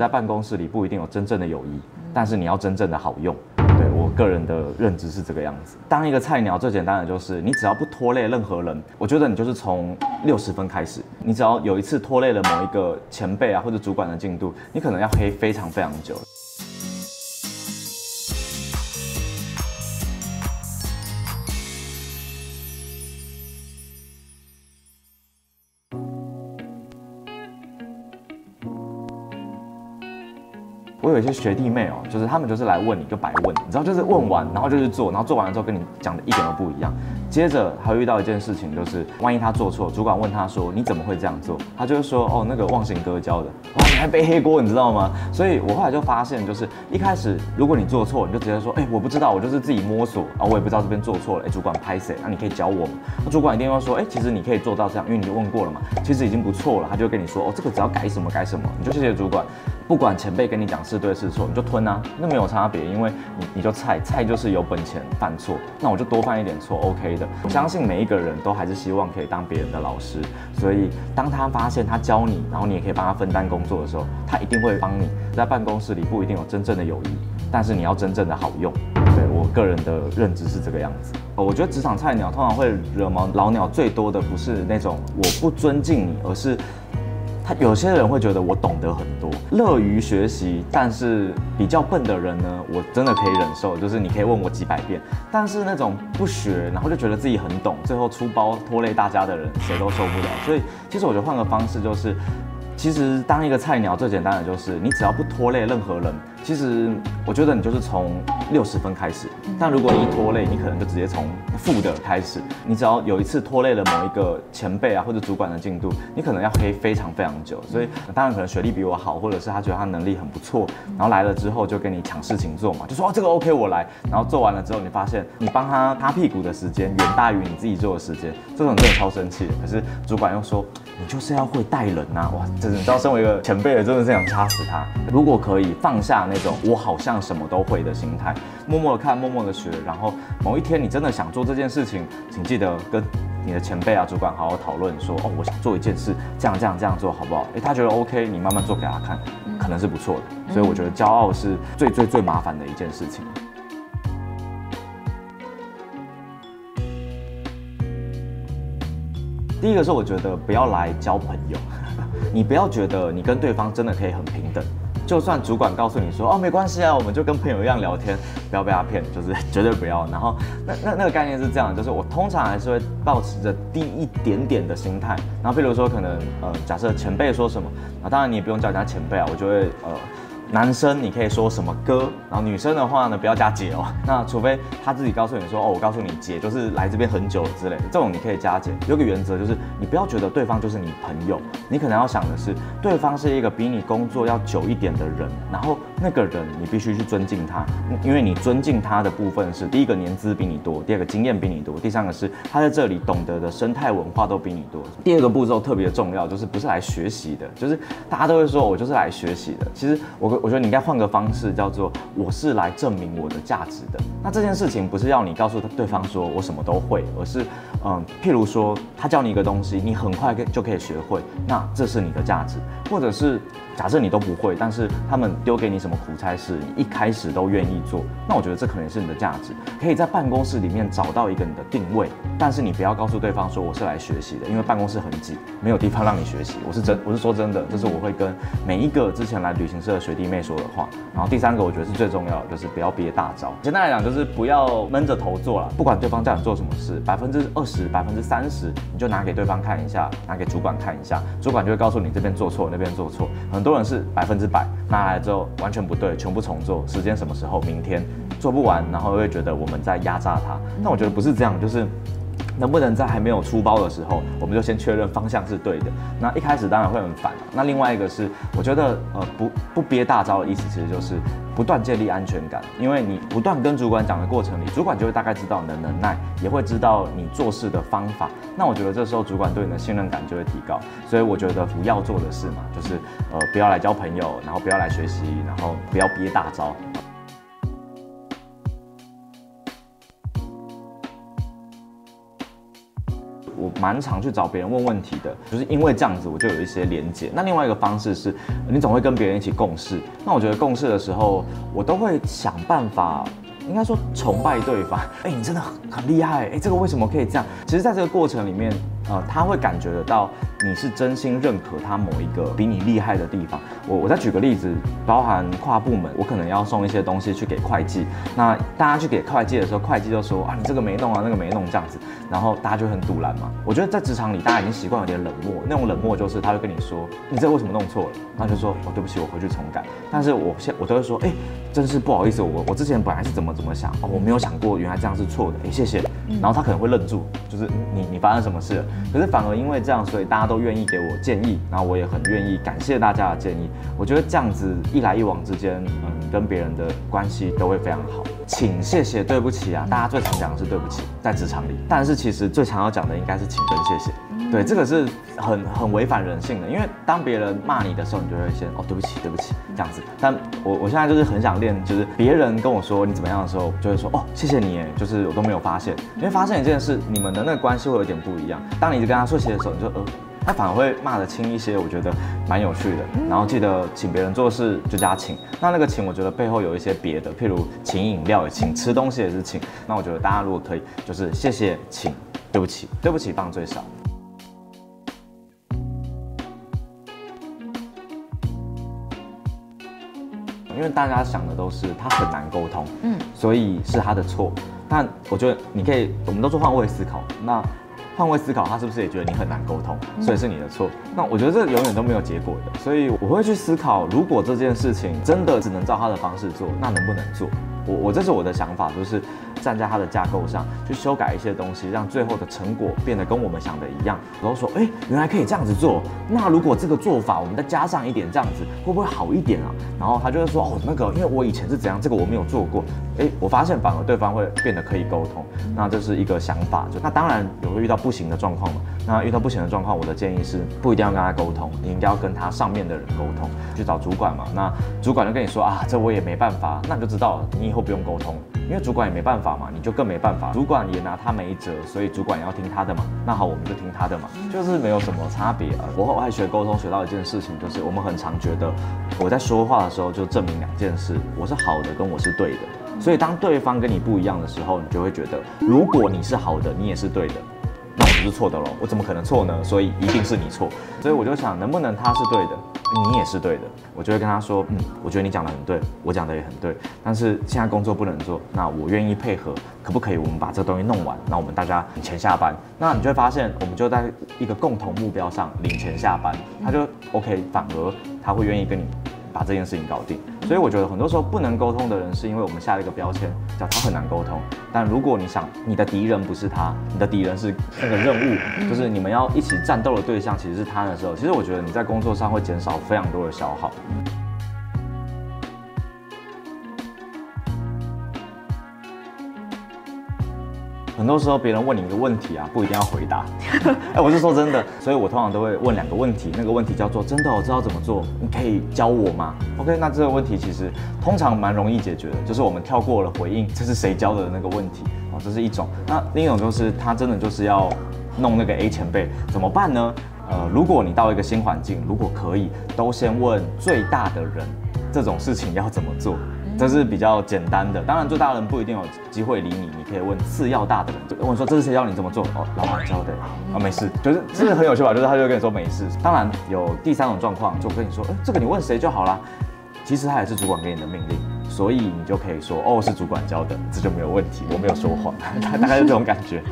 在办公室里不一定有真正的友谊，但是你要真正的好用。对，我个人的认知是这个样子。当一个菜鸟，最简单的就是你只要不拖累任何人，我觉得你就是从六十分开始。你只要有一次拖累了某一个前辈啊或者主管的进度，你可能要黑非常非常久。有一些学弟妹哦，就是他们就是来问你就白问，你知道就是问完，然后就去做，然后做完了之后跟你讲的一点都不一样。接着还会遇到一件事情，就是万一他做错，主管问他说你怎么会这样做？他就会说哦那个忘形哥教的，哇你还背黑锅，你知道吗？所以我后来就发现，就是一开始如果你做错，你就直接说哎我不知道，我就是自己摸索啊，我也不知道这边做错了，哎主管拍谁？那你可以教我吗？那主管一定会说哎其实你可以做到这样，因为你就问过了嘛，其实已经不错了，他就跟你说哦这个只要改什么改什么，你就谢谢主管。不管前辈跟你讲是对是错，你就吞啊，那没有差别，因为你你就菜菜就是有本钱犯错，那我就多犯一点错，OK 的。我相信每一个人都还是希望可以当别人的老师，所以当他发现他教你，然后你也可以帮他分担工作的时候，他一定会帮你。在办公室里不一定有真正的友谊，但是你要真正的好用。对，我个人的认知是这个样子。我觉得职场菜鸟通常会惹毛老鸟最多的不是那种我不尊敬你，而是。有些人会觉得我懂得很多，乐于学习，但是比较笨的人呢，我真的可以忍受，就是你可以问我几百遍。但是那种不学，然后就觉得自己很懂，最后出包拖累大家的人，谁都受不了。所以，其实我觉得换个方式就是。其实当一个菜鸟最简单的就是你只要不拖累任何人，其实我觉得你就是从六十分开始。但如果你一拖累，你可能就直接从负的开始。你只要有一次拖累了某一个前辈啊或者主管的进度，你可能要黑非常非常久。所以当然可能学历比我好，或者是他觉得他能力很不错，然后来了之后就跟你抢事情做嘛，就说哦这个 OK 我来，然后做完了之后你发现你帮他擦屁股的时间远大于你自己做的时间，这种真的超生气。可是主管又说你就是要会带人呐、啊，哇这。你知道，身为一个前辈的，真的是想掐死他。如果可以放下那种我好像什么都会的心态，默默的看，默默的学，然后某一天你真的想做这件事情，请记得跟你的前辈啊、主管好好讨论，说哦，我想做一件事，这样、这样、这样做好不好？诶，他觉得 OK，你慢慢做给他看，可能是不错的。所以我觉得骄傲是最最最麻烦的一件事情。第一个是我觉得不要来交朋友。你不要觉得你跟对方真的可以很平等，就算主管告诉你说哦，没关系啊，我们就跟朋友一样聊天，不要被他骗，就是绝对不要。然后那那那个概念是这样，就是我通常还是会保持着低一点点的心态。然后比如说可能呃，假设前辈说什么，啊，当然你也不用叫人家前辈啊，我就会呃。男生你可以说什么哥，然后女生的话呢，不要加姐哦。那除非他自己告诉你说哦，我告诉你姐就是来这边很久之类的，这种你可以加姐。有个原则就是你不要觉得对方就是你朋友，你可能要想的是对方是一个比你工作要久一点的人，然后那个人你必须去尊敬他，因为你尊敬他的部分是第一个年资比你多，第二个经验比你多，第三个是他在这里懂得的生态文化都比你多。第二个步骤特别重要，就是不是来学习的，就是大家都会说我就是来学习的，其实我我觉得你应该换个方式，叫做我是来证明我的价值的。那这件事情不是要你告诉对方说我什么都会，而是，嗯，譬如说他教你一个东西，你很快就可以学会，那这是你的价值，或者是。假设你都不会，但是他们丢给你什么苦差事，你一开始都愿意做，那我觉得这可能是你的价值。可以在办公室里面找到一个你的定位，但是你不要告诉对方说我是来学习的，因为办公室很挤，没有地方让你学习。我是真，我是说真的，这是我会跟每一个之前来旅行社的学弟妹说的话。然后第三个，我觉得是最重要的，就是不要憋大招。简单来讲，就是不要闷着头做了，不管对方叫你做什么事，百分之二十、百分之三十，你就拿给对方看一下，拿给主管看一下，主管就会告诉你这边做错，那边做错。很多。多人是百分之百拿来之后完全不对，全部重做，时间什么时候？明天做不完，然后又会觉得我们在压榨他。但我觉得不是这样，就是能不能在还没有出包的时候，我们就先确认方向是对的。那一开始当然会很烦。那另外一个是，我觉得呃不不憋大招的意思，其实就是。不断建立安全感，因为你不断跟主管讲的过程里，主管就会大概知道你的能耐，也会知道你做事的方法。那我觉得这时候主管对你的信任感就会提高。所以我觉得不要做的事嘛，就是呃不要来交朋友，然后不要来学习，然后不要憋大招。我蛮常去找别人问问题的，就是因为这样子我就有一些连接。那另外一个方式是，你总会跟别人一起共事。那我觉得共事的时候，我都会想办法。应该说崇拜对方，哎，你真的很很厉害，哎，这个为什么可以这样？其实，在这个过程里面，呃，他会感觉得到你是真心认可他某一个比你厉害的地方。我我再举个例子，包含跨部门，我可能要送一些东西去给会计，那大家去给会计的时候，会计就说啊，你这个没弄啊，那个没弄这样子，然后大家就很堵拦嘛。我觉得在职场里，大家已经习惯有点冷漠，那种冷漠就是他会跟你说，你这为什么弄错了？他就说哦，对不起，我回去重改。但是我现我都会说，哎，真是不好意思，我我之前本来是怎么怎么想，哦，我没有想过原来这样是错的，哎，谢谢。然后他可能会愣住，就是你你发生什么事了？可是反而因为这样，所以大家都愿意给我建议，然后我也很愿意感谢大家的建议。我觉得这样子一来一往之间，嗯，跟别人的关系都会非常好。请、谢谢、对不起啊，大家最常讲的是对不起，在职场里。但是其实最常要讲的应该是请跟谢谢。对，这个是很很违反人性的，因为当别人骂你的时候，你就会先哦，对不起，对不起这样子。但我我现在就是很想练，就是别人跟我说你怎么样的时候，就会说哦，谢谢你，哎，就是我都没有发现。因为发现一件事，你们的那个关系会有点不一样。当你一直跟他说谢谢的时候，你就呃，他反而会骂得轻一些，我觉得蛮有趣的。然后记得请别人做事就加请，那那个请，我觉得背后有一些别的，譬如请饮料也请，吃东西也是请。那我觉得大家如果可以，就是谢谢，请，对不起，对不起放最少。因为大家想的都是他很难沟通，嗯，所以是他的错。但我觉得你可以，我们都做换位思考。那换位思考，他是不是也觉得你很难沟通，所以是你的错？那我觉得这永远都没有结果的。所以我会去思考，如果这件事情真的只能照他的方式做，那能不能做？我我这是我的想法，就是。站在它的架构上去修改一些东西，让最后的成果变得跟我们想的一样。然后说，哎，原来可以这样子做。那如果这个做法我们再加上一点这样子，会不会好一点啊？然后他就会说，哦，那个，因为我以前是怎样，这个我没有做过。哎，我发现反而对方会变得可以沟通。那这是一个想法。就那当然也会遇到不行的状况嘛。那遇到不行的状况，我的建议是不一定要跟他沟通，你应该要跟他上面的人沟通，去找主管嘛。那主管就跟你说啊，这我也没办法。那你就知道了，你以后不用沟通。因为主管也没办法嘛，你就更没办法。主管也拿他没辙，所以主管也要听他的嘛。那好，我们就听他的嘛，就是没有什么差别啊。我后来学沟通学到一件事情，就是我们很常觉得我在说话时候就证明两件事：我是好的，跟我是对的。所以当对方跟你不一样的时候，你就会觉得，如果你是好的，你也是对的。那我不是错的喽，我怎么可能错呢？所以一定是你错。所以我就想，能不能他是对的，你也是对的？我就会跟他说，嗯，我觉得你讲的很对，我讲的也很对。但是现在工作不能做，那我愿意配合，可不可以？我们把这东西弄完，那我们大家领钱下班。那你就会发现，我们就在一个共同目标上领钱下班，他就 OK，反而他会愿意跟你。把这件事情搞定，所以我觉得很多时候不能沟通的人，是因为我们下了一个标签，叫他很难沟通。但如果你想你的敌人不是他，你的敌人是那个任务，就是你们要一起战斗的对象其实是他的时候，其实我觉得你在工作上会减少非常多的消耗。很多时候别人问你一个问题啊，不一定要回答。哎，我是说真的，所以我通常都会问两个问题。那个问题叫做：真的，我知道怎么做，你可以教我吗？OK，那这个问题其实通常蛮容易解决的，就是我们跳过了回应这是谁教的那个问题哦，这是一种。那另一种就是他真的就是要弄那个 A 前辈怎么办呢？呃，如果你到一个新环境，如果可以，都先问最大的人这种事情要怎么做。这是比较简单的，当然最大的人不一定有机会理你，你可以问次要大的人，就问说这是谁教你这么做？哦，老板教的啊，没事，就是这是很有趣吧？就是他就跟你说没事。当然有第三种状况，就跟你说，哎，这个你问谁就好啦。其实他也是主管给你的命令，所以你就可以说，哦，是主管教的，这就没有问题，我没有说谎，大概是这种感觉。